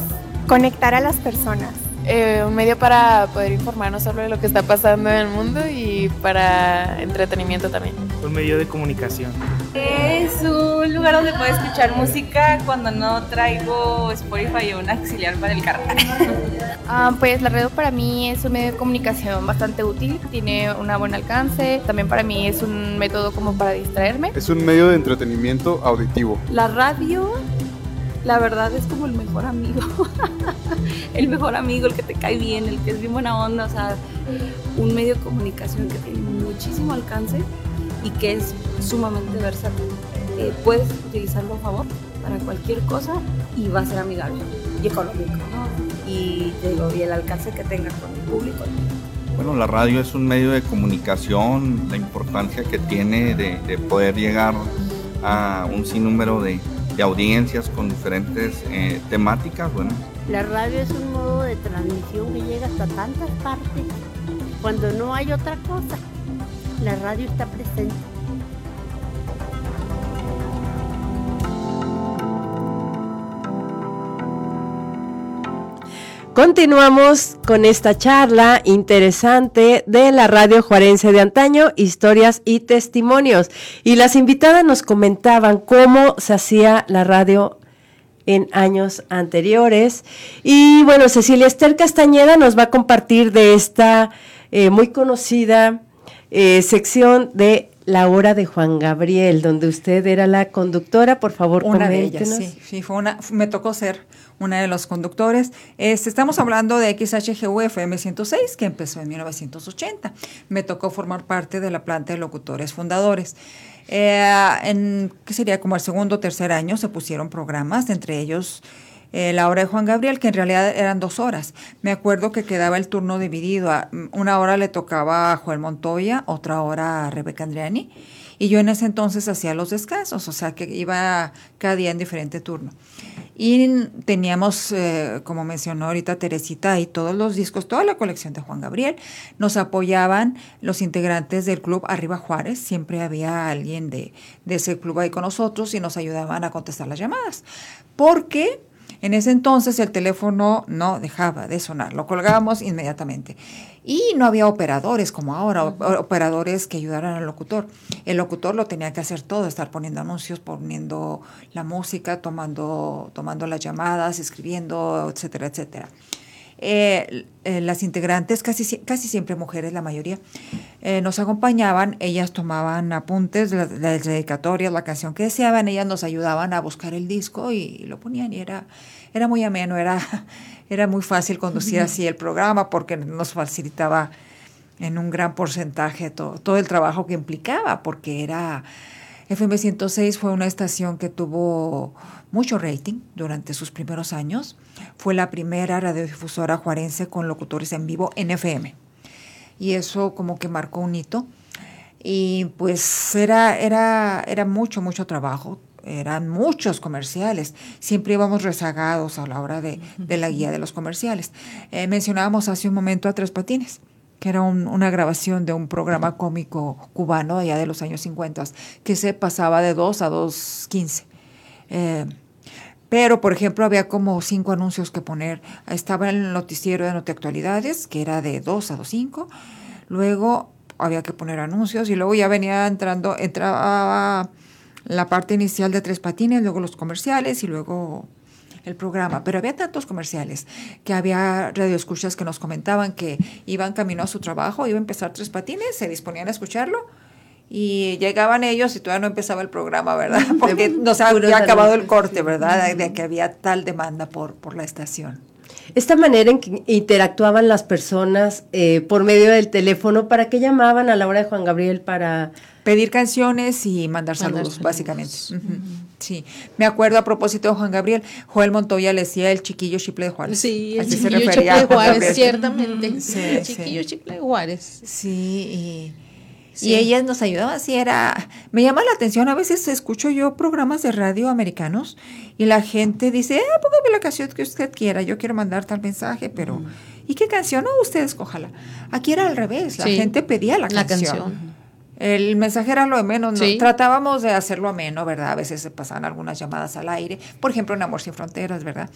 Conectar a las personas. Eh, un medio para poder informarnos sobre lo que está pasando en el mundo y para entretenimiento también. Un medio de comunicación. Es un lugar donde puedo escuchar música cuando no traigo Spotify o un auxiliar para el carro. (laughs) Ah, pues la radio para mí es un medio de comunicación bastante útil, tiene un buen alcance, también para mí es un método como para distraerme. Es un medio de entretenimiento auditivo. La radio la verdad es como el mejor amigo. (laughs) el mejor amigo, el que te cae bien, el que es bien buena onda, o sea, un medio de comunicación que tiene muchísimo alcance y que es sumamente versátil. Eh, puedes utilizarlo a favor para cualquier cosa y va a ser amigable y económico, ¿no? Y, te digo, y el alcance que tenga con el público. Bueno, la radio es un medio de comunicación, la importancia que tiene de, de poder llegar a un sinnúmero de, de audiencias con diferentes eh, temáticas, bueno. La radio es un modo de transmisión que llega hasta tantas partes. Cuando no hay otra cosa, la radio está presente. Continuamos con esta charla interesante de la radio juarense de antaño, historias y testimonios. Y las invitadas nos comentaban cómo se hacía la radio en años anteriores. Y bueno, Cecilia Esther Castañeda nos va a compartir de esta eh, muy conocida eh, sección de la hora de Juan Gabriel, donde usted era la conductora, por favor, una de ellas, sí, sí, fue una, me tocó ser una de los conductores. Estamos hablando de XHGU FM 106, que empezó en 1980. Me tocó formar parte de la planta de locutores fundadores. Eh, en, ¿qué sería? Como el segundo o tercer año se pusieron programas, entre ellos eh, la hora de Juan Gabriel, que en realidad eran dos horas. Me acuerdo que quedaba el turno dividido. Una hora le tocaba a Joel Montoya, otra hora a Rebeca Andriani. Y yo en ese entonces hacía los descansos, o sea que iba cada día en diferente turno. Y teníamos, eh, como mencionó ahorita Teresita, y todos los discos, toda la colección de Juan Gabriel. Nos apoyaban los integrantes del club Arriba Juárez. Siempre había alguien de, de ese club ahí con nosotros y nos ayudaban a contestar las llamadas. Porque en ese entonces el teléfono no dejaba de sonar, lo colgábamos inmediatamente. Y no había operadores como ahora, operadores que ayudaran al locutor. El locutor lo tenía que hacer todo, estar poniendo anuncios, poniendo la música, tomando, tomando las llamadas, escribiendo, etcétera, etcétera. Eh, eh, las integrantes, casi, casi siempre mujeres, la mayoría, eh, nos acompañaban, ellas tomaban apuntes, las, las, dedicatorias, la canción que deseaban, ellas nos ayudaban a buscar el disco y, lo ponían y era, era muy ameno, era, (laughs) era muy fácil conducir así el programa porque nos facilitaba en un gran porcentaje todo, todo el trabajo que implicaba, porque era... FM 106 fue una estación que tuvo mucho rating durante sus primeros años. Fue la primera radiodifusora juarense con locutores en vivo en FM. Y eso como que marcó un hito. Y pues era, era, era mucho, mucho trabajo. Eran muchos comerciales. Siempre íbamos rezagados a la hora de, de la guía de los comerciales. Eh, mencionábamos hace un momento a Tres Patines que era un, una grabación de un programa cómico cubano allá de los años 50, que se pasaba de 2 a 2.15. Eh, pero, por ejemplo, había como cinco anuncios que poner. Estaba el noticiero de Notiactualidades, que era de 2 a 2.5. Luego había que poner anuncios y luego ya venía entrando, entraba la parte inicial de Tres Patines, luego los comerciales y luego el programa, pero había tantos comerciales que había radioescuchas que nos comentaban que iban camino a su trabajo, iba a empezar tres patines, se disponían a escucharlo y llegaban ellos y todavía no empezaba el programa, ¿verdad? Porque nos había acabado el corte, ¿verdad? De que había tal demanda por, por la estación. Esta manera en que interactuaban las personas eh, por medio del teléfono, ¿para qué llamaban a la hora de Juan Gabriel para pedir canciones y mandar, saludos, básicamente. Sí, me acuerdo a propósito de Juan Gabriel, Joel Montoya le decía el chiquillo chiple de Juárez. Sí, el chiquillo chiple de Juárez, ciertamente. el chiquillo chiple de Juárez. Sí, y, sí. y, ellas nos ayudaban, así era, me llama la atención, a veces escucho yo programas de radio americanos y la gente dice, ah, póngame la canción que usted quiera, yo quiero mandar tal mensaje, pero, mm. ¿y qué canción? No, usted escójala. Aquí era al revés, la sí, gente pedía la, la canción. canción. El mensaje era lo de menos, ¿no? tratábamos de hacerlo ameno, ¿verdad? A veces se pasaban algunas llamadas al aire, por ejemplo en Amor sin Fronteras, ¿verdad?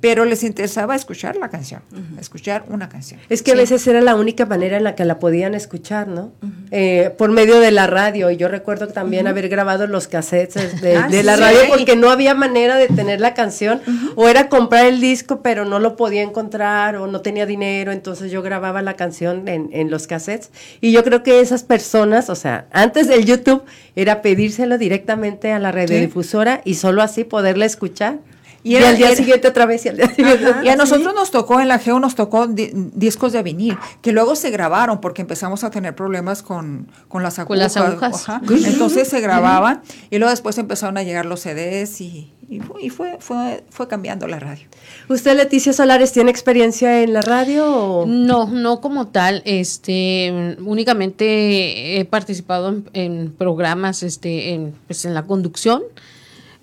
Pero les interesaba escuchar la canción, uh -huh. escuchar una canción. Es que sí. a veces era la única manera en la que la podían escuchar, ¿no? Uh -huh. eh, por medio de la radio. Y yo recuerdo también uh -huh. haber grabado los cassettes de, ah, de la sí, radio porque no había manera de tener la canción. O era comprar el disco, pero no lo podía encontrar o no tenía dinero, entonces yo grababa la canción en, en los cassettes. Y yo creo que esas personas, o sea, antes del YouTube era pedírselo directamente a la radiodifusora ¿Sí? y solo así poderla escuchar. Y, era, y al día era, siguiente otra vez y al día siguiente. Ajá, y a nosotros ¿sí? nos tocó, en la GEO nos tocó di discos de vinil, que luego se grabaron porque empezamos a tener problemas con, con las agujas. Con las agujas. Entonces se grababan y luego después empezaron a llegar los CDs y, y, fue, y fue, fue, fue cambiando la radio. ¿Usted, Leticia Solares, tiene experiencia en la radio? O? No, no como tal. Este, únicamente he participado en, en programas, este, en, pues en la conducción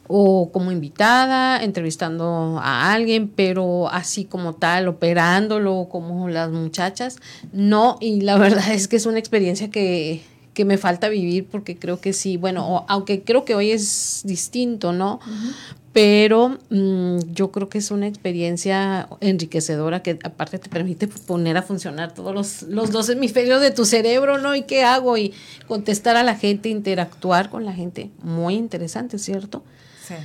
o como invitada, entrevistando a alguien, pero así como tal, operándolo como las muchachas, no, y la (laughs) verdad es que es una experiencia que, que me falta vivir porque creo que sí, bueno, aunque creo que hoy es distinto, ¿no? Pero mm, yo creo que es una experiencia enriquecedora que aparte te permite poner a funcionar todos los, los dos hemisferios de tu cerebro, ¿no? ¿Y qué hago? Y contestar a la gente, interactuar con la gente. Muy interesante, ¿cierto? Sí.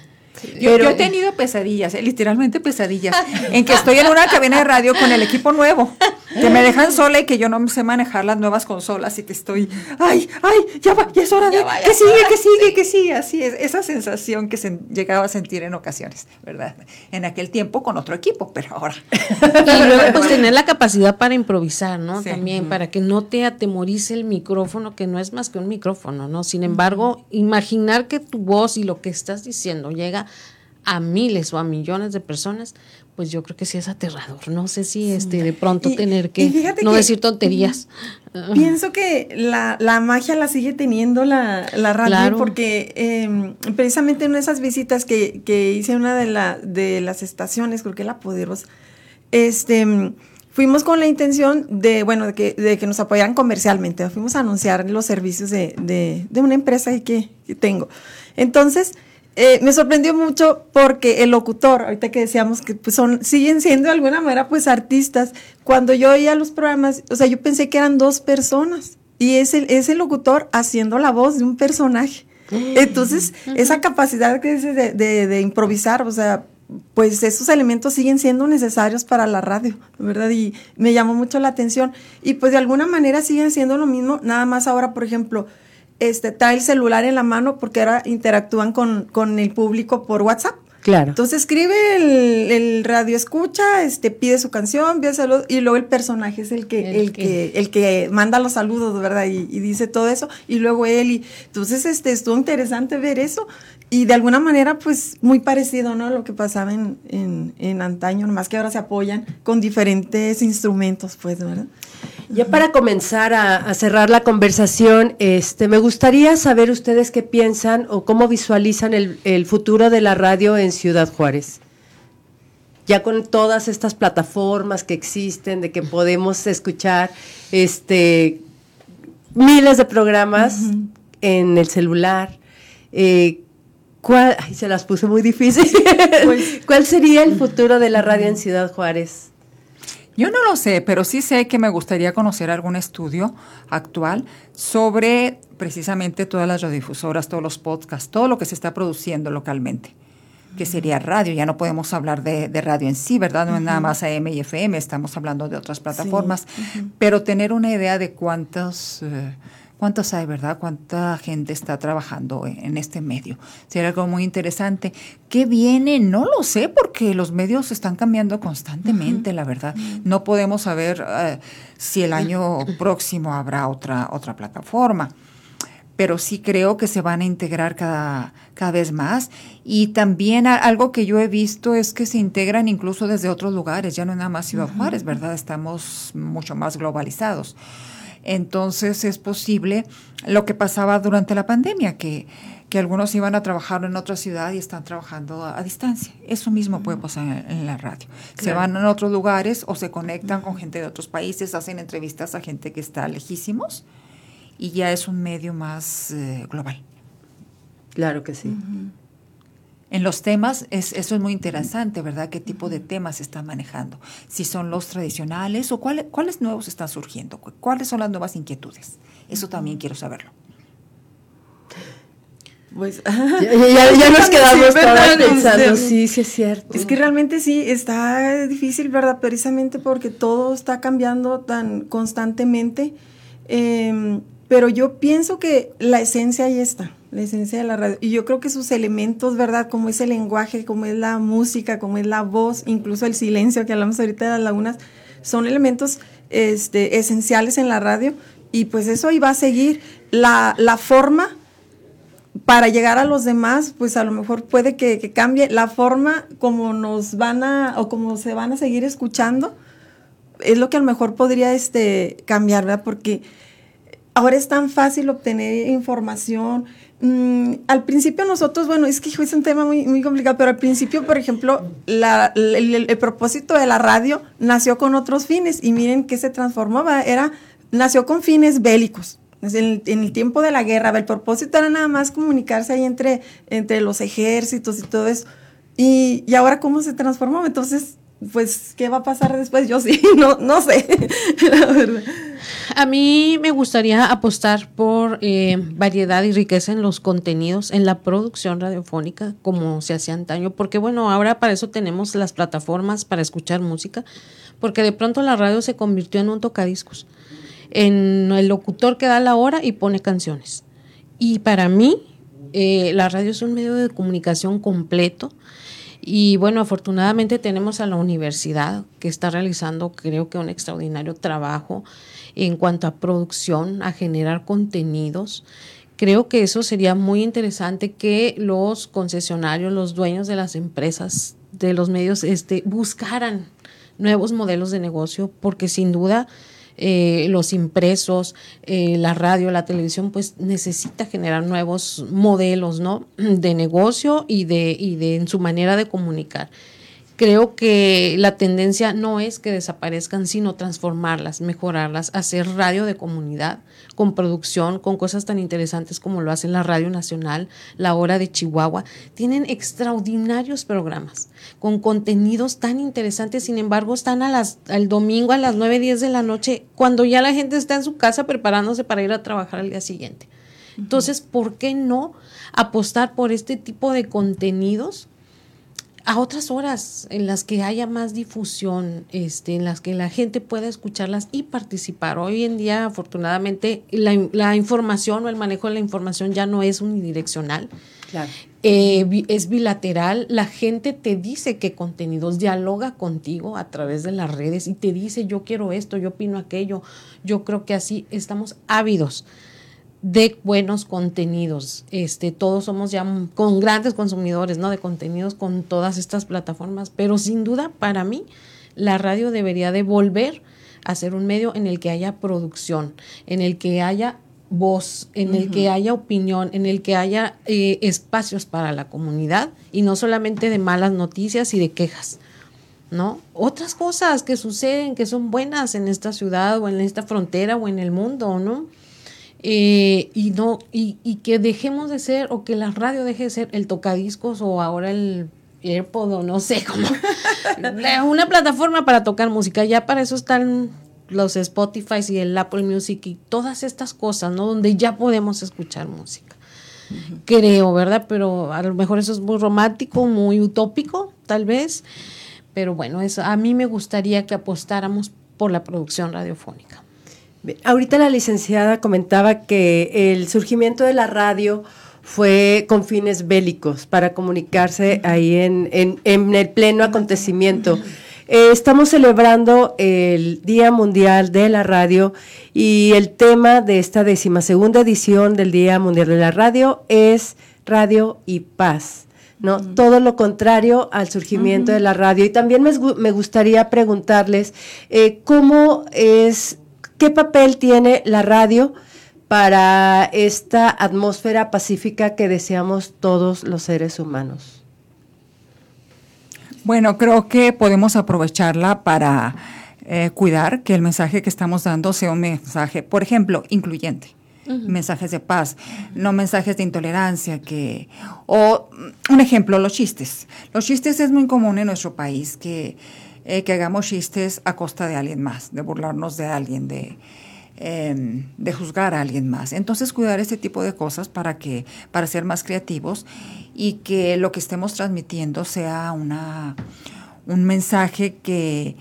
Yo, yo, he tenido pesadillas, eh, literalmente pesadillas, (laughs) en que estoy en una cabina de radio con el equipo nuevo, que me dejan sola y que yo no sé manejar las nuevas consolas y que estoy, ay, ay, ya va, ya es hora de, que sigue, que sigue, que sigue, así es, esa sensación que se llegaba a sentir en ocasiones, ¿verdad? En aquel tiempo con otro equipo, pero ahora. (laughs) Y luego pues tener la capacidad para improvisar, ¿no? Sí. También, para que no te atemorice el micrófono, que no es más que un micrófono, ¿no? Sin embargo, imaginar que tu voz y lo que estás diciendo llega a miles o a millones de personas, pues yo creo que sí es aterrador. No sé si este de pronto y, tener que no que, decir tonterías. Pienso que la, la, magia la sigue teniendo la, la radio Claro. porque eh, precisamente en esas visitas que, que hice una de, la, de las estaciones, creo que la Poderosa, este fuimos con la intención de, bueno, de que, de que nos apoyaran comercialmente. Fuimos a anunciar los servicios de, de, de una empresa que, que tengo. Entonces, eh, me sorprendió mucho porque el locutor, ahorita que decíamos que pues son, siguen siendo de alguna manera pues artistas, cuando yo oía los programas, o sea, yo pensé que eran dos personas y es el, es el locutor haciendo la voz de un personaje. (gasps) Entonces, esa capacidad que dice de, de, de improvisar, o sea, pues esos elementos siguen siendo necesarios para la radio, ¿verdad? Y me llamó mucho la atención. Y pues de alguna manera siguen siendo lo mismo, nada más ahora, por ejemplo, este, trae el celular en la mano porque ahora interactúan con, con el público por WhatsApp. Claro. Entonces escribe el, el, radio escucha, este, pide su canción, pide salud, y luego el personaje es el que, el, el que, el que manda los saludos, ¿verdad? Y, y, dice todo eso, y luego él, y entonces este, estuvo interesante ver eso, y de alguna manera, pues, muy parecido, ¿no? Lo que pasaba en, en, en antaño, nomás que ahora se apoyan con diferentes instrumentos, pues, ¿verdad? Ya para comenzar a, a, cerrar la conversación, este, me gustaría saber ustedes qué piensan o cómo visualizan el, el, futuro de la radio en Ciudad Juárez. Ya con todas estas plataformas que existen, de que podemos escuchar este, miles de programas uh -huh. en el celular. Eh, ¿cuál, ay, se las puse muy difícil. Pues, (laughs) ¿Cuál sería el futuro de la radio en Ciudad Juárez? Yo no lo sé, pero sí sé que me gustaría conocer algún estudio actual sobre precisamente todas las radiodifusoras, todos los podcasts, todo lo que se está produciendo localmente, que sería radio. Ya no podemos hablar de, de radio en sí, ¿verdad? No uh -huh. es nada más AM y FM, estamos hablando de otras plataformas, sí. uh -huh. pero tener una idea de cuántos... Eh, ¿Cuántos hay, verdad? ¿Cuánta gente está trabajando en este medio? Sería algo muy interesante. ¿Qué viene? No lo sé porque los medios están cambiando constantemente, uh -huh. la verdad. No podemos saber uh, si el año próximo habrá otra, otra plataforma pero sí creo que se van a integrar cada, cada vez más. Y también algo que yo he visto es que se integran incluso desde otros lugares, ya no es nada más Ciudad Juárez, ¿verdad? Estamos mucho más globalizados entonces es posible lo que pasaba durante la pandemia, que, que algunos iban a trabajar en otra ciudad y están trabajando a, a distancia. Eso mismo puede pasar en, en la radio. Claro. Se van a otros lugares o se conectan con gente de otros países, hacen entrevistas a gente que está lejísimos y ya es un medio más eh, global. Claro que sí. Uh -huh. En los temas, es, eso es muy interesante, ¿verdad? ¿Qué tipo de temas se están manejando? Si son los tradicionales o cuál, cuáles nuevos están surgiendo, cuáles son las nuevas inquietudes. Eso también quiero saberlo. Pues ya, (laughs) ya, ya nos quedamos sí, todas pensando, sí, sí es cierto. Es que realmente sí, está difícil, ¿verdad? Precisamente porque todo está cambiando tan constantemente. Eh, pero yo pienso que la esencia ahí está la esencia de la radio. Y yo creo que sus elementos, ¿verdad? Como es el lenguaje, como es la música, como es la voz, incluso el silencio que hablamos ahorita de las lagunas, son elementos este, esenciales en la radio. Y pues eso ahí va a seguir. La, la forma para llegar a los demás, pues a lo mejor puede que, que, cambie la forma como nos van a, o como se van a seguir escuchando, es lo que a lo mejor podría este, cambiar, ¿verdad? Porque ahora es tan fácil obtener información. Mm, al principio nosotros, bueno, es que es un tema muy, muy complicado, pero al principio, por ejemplo, el, propósito de la radio nació con otros fines y miren qué se transformaba, era, nació con fines bélicos. En el, en el, tiempo de la guerra, el propósito era nada más comunicarse ahí entre, entre los ejércitos y todo eso. Y, y ahora cómo se transformó. Entonces, pues, ¿qué va a pasar después? Yo sí, (laughs) no, no sé, (laughs) la verdad. A mí me gustaría apostar por eh, variedad y riqueza en los contenidos, en la producción radiofónica, como se hacía antaño, porque bueno, ahora para eso tenemos las plataformas para escuchar música, porque de pronto la radio se convirtió en un tocadiscos, en el locutor que da la hora y pone canciones. Y para mí, eh, la radio es un medio de comunicación completo, y bueno, afortunadamente tenemos a la universidad que está realizando creo que un extraordinario trabajo en cuanto a producción, a generar contenidos. Creo que eso sería muy interesante que los concesionarios, los dueños de las empresas, de los medios, este, buscaran nuevos modelos de negocio, porque sin duda eh, los impresos, eh, la radio, la televisión, pues necesita generar nuevos modelos, ¿no? (clears throat) De negocio y de, y de en su manera de comunicar. Creo que la tendencia no es que desaparezcan, sino transformarlas, mejorarlas, hacer radio de comunidad, con producción, con cosas tan interesantes como lo hace la Radio Nacional, La Hora de Chihuahua. Tienen extraordinarios programas con contenidos tan interesantes, sin embargo, están a las, al domingo a las 9, 10 de la noche, cuando ya la gente está en su casa preparándose para ir a trabajar al día siguiente. Entonces, ¿por qué no apostar por este tipo de contenidos? A otras horas en las que haya más difusión, este, en las que la gente pueda escucharlas y participar. Hoy en día, afortunadamente, la, la información o el manejo de la información ya no es unidireccional. Eh, es bilateral, la gente te dice qué contenidos, dialoga contigo a través de las redes y te dice yo quiero esto, yo opino aquello, yo creo que así estamos ávidos de buenos contenidos. Este, todos somos ya con grandes consumidores, ¿no? De contenidos con todas estas plataformas, pero sin duda para mí la radio debería de volver a ser un medio en el que haya producción, en el que haya voz, en el que haya opinión, en el que haya eh, espacios para la comunidad y no solamente de malas noticias y de quejas. ¿no? Otras cosas que suceden que son buenas en esta ciudad o en esta frontera o en el mundo, ¿no? Eh, y no y, y, que dejemos de ser o que la radio deje de ser el tocadiscos o ahora el AirPod o no sé cómo. (laughs) Una plataforma para tocar música. Ya para eso están los Spotify y el Apple Music y todas estas cosas no donde ya podemos escuchar música. Creo verdad pero a lo mejor eso es muy romántico muy utópico tal vez. Pero bueno eso a mí me gustaría que apostáramos por la producción radiofónica Ahorita la licenciada comentaba que el surgimiento de la radio fue con fines bélicos para comunicarse ahí en, en, el pleno acontecimiento. Eh, estamos celebrando el Día Mundial de la Radio y el tema de esta decimasegunda edición del Día Mundial de la Radio es Radio y Paz. ¿no? Todo lo contrario al surgimiento de la radio. Y también me, me gustaría preguntarles eh, cómo es ¿Qué papel tiene la radio para esta atmósfera pacífica que deseamos todos los seres humanos? Bueno, creo que podemos aprovecharla para eh, cuidar que el mensaje que estamos dando sea un mensaje, por ejemplo, incluyente. mensajes de paz, no mensajes de intolerancia, que o un ejemplo, los chistes. Los chistes es muy común en nuestro país que eh, que hagamos chistes a costa de alguien más, de burlarnos de alguien, de, em, de juzgar a alguien más. Entonces, cuidar este tipo de cosas para, que, para ser más creativos y que lo que estemos transmitiendo sea una, un mensaje que,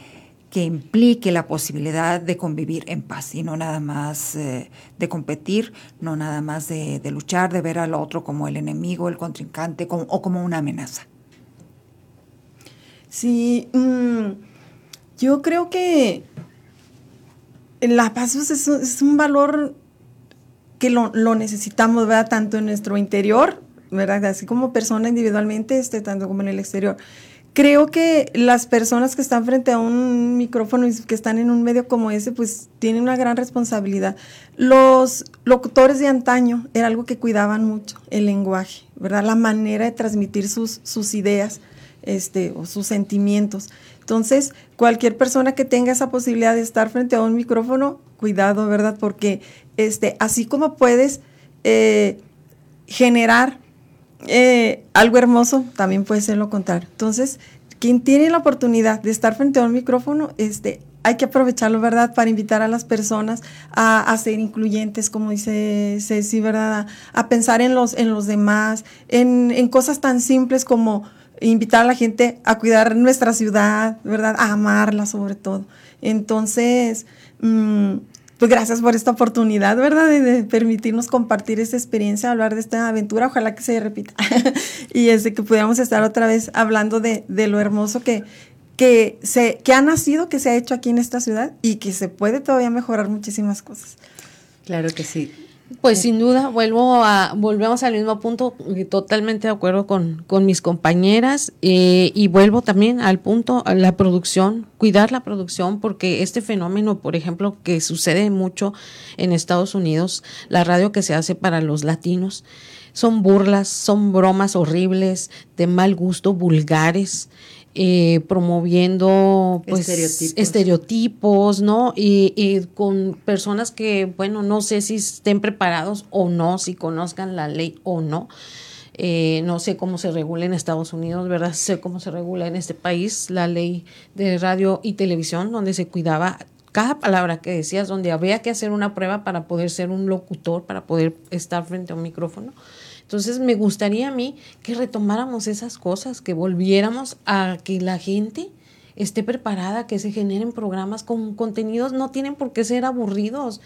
que implique la posibilidad de convivir en paz y no nada más eh, de competir, no nada más de, de, luchar, de ver al otro como el enemigo, el contrincante o como una amenaza. Sí, mm, yo creo que la paz es, es, un valor que lo, necesitamos, ¿verdad? Tanto en nuestro interior, ¿verdad? Así como persona individualmente, este, tanto como en el exterior. Creo que las personas que están frente a un micrófono y que están en un medio como ese, pues tienen una gran responsabilidad. Los locutores de antaño era algo que cuidaban mucho, el lenguaje, ¿verdad? La manera de transmitir sus ideas este, o sus sentimientos. Entonces, cualquier persona que tenga esa posibilidad de estar frente a un micrófono, cuidado, ¿verdad? Porque este, así como puedes eh, generar eh, algo hermoso, también puede ser lo contrario. Entonces, quien tiene la oportunidad de estar frente a un micrófono, este, hay que aprovecharlo, ¿verdad? Para invitar a las personas a, ser incluyentes, como dice Ceci, ¿verdad? A, pensar en los, en los demás, en, en, cosas tan simples como invitar a la gente a cuidar nuestra ciudad, ¿verdad? A amarla sobre todo. Entonces, mmm, pues gracias por esta oportunidad, ¿verdad? De, permitirnos compartir esta experiencia, hablar de esta aventura. Ojalá que se repita. (laughs) y es de que pudiéramos estar otra vez hablando de, de lo hermoso que, que, se, que ha nacido, que se ha hecho aquí en esta ciudad y que se puede todavía mejorar muchísimas cosas. Claro que sí. Pues sin duda, vuelvo a, volvemos al mismo punto, totalmente de acuerdo con, con mis compañeras, eh, y vuelvo también al punto, a la producción, cuidar la producción, porque este fenómeno, por ejemplo, que sucede mucho en Estados Unidos, la radio que se hace para los latinos, son burlas, son bromas horribles, de mal gusto, vulgares, eh, promoviendo pues estereotipos, ¿no? Y, con personas que, bueno, no sé si estén preparados o no, si conozcan la ley o no. Eh, no sé cómo se regula en Estados Unidos, ¿verdad? Sé cómo se regula en este país la ley de radio y televisión, donde se cuidaba cada palabra que decías, donde había que hacer una prueba para poder ser un locutor, para poder estar frente a un micrófono. Entonces me gustaría a mí que retomáramos esas cosas, que volviéramos a que la gente esté preparada, que se generen programas con contenidos, no tienen por qué ser aburridos.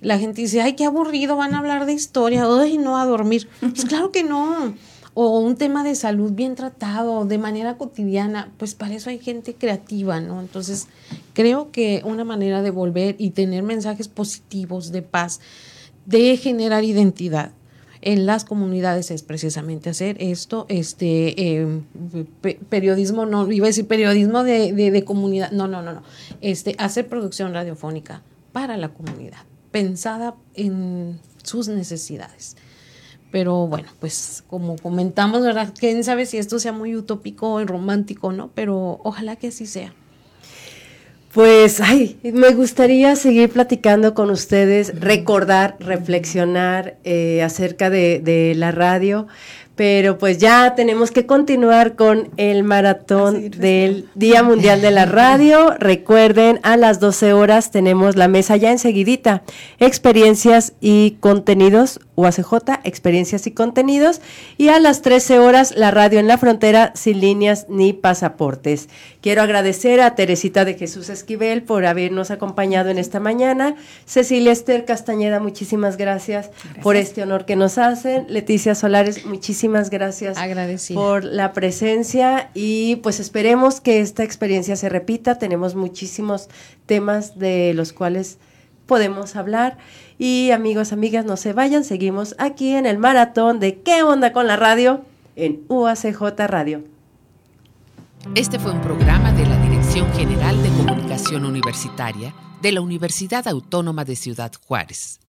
La gente dice, ay, qué aburrido, van a hablar de historia, y no a dormir. Pues claro que no. O un tema de salud bien tratado, de manera cotidiana, pues para eso hay gente creativa, ¿no? Entonces, creo que una manera de volver y tener mensajes positivos de paz, de generar identidad, en las comunidades es precisamente hacer esto, este em, periodismo, no, iba a decir periodismo de, de, comunidad, no, no, no, no, este, hacer producción radiofónica para la comunidad, pensada en sus necesidades. Pero bueno, pues como comentamos, ¿verdad? Quién sabe si esto sea muy utópico o romántico, ¿no? Pero ojalá que así sea. Pues, ay, me gustaría seguir platicando con ustedes, recordar, reflexionar eh, acerca de, de, la radio, pero pues ya tenemos que continuar con el maratón del Día Mundial de la (laughs) Radio. Recuerden, a las 12 horas tenemos la mesa ya enseguidita, experiencias y contenidos, UACJ, experiencias y contenidos, y a las 13 horas la radio en la frontera sin líneas ni pasaportes. Quiero agradecer a Teresita de Jesús Esquivel por habernos acompañado en esta mañana. Cecilia Esther Castañeda, muchísimas gracias, por este honor que nos hacen. Leticia Solares, muchísimas gracias por la presencia y pues esperemos que esta experiencia se repita. Tenemos muchísimos temas de los cuales podemos hablar. Y amigos, amigas, no se vayan, seguimos aquí en el maratón de ¿Qué onda con la radio? en UACJ Radio. Este fue un programa de la Dirección General de Comunicación Universitaria de la Universidad Autónoma de Ciudad Juárez.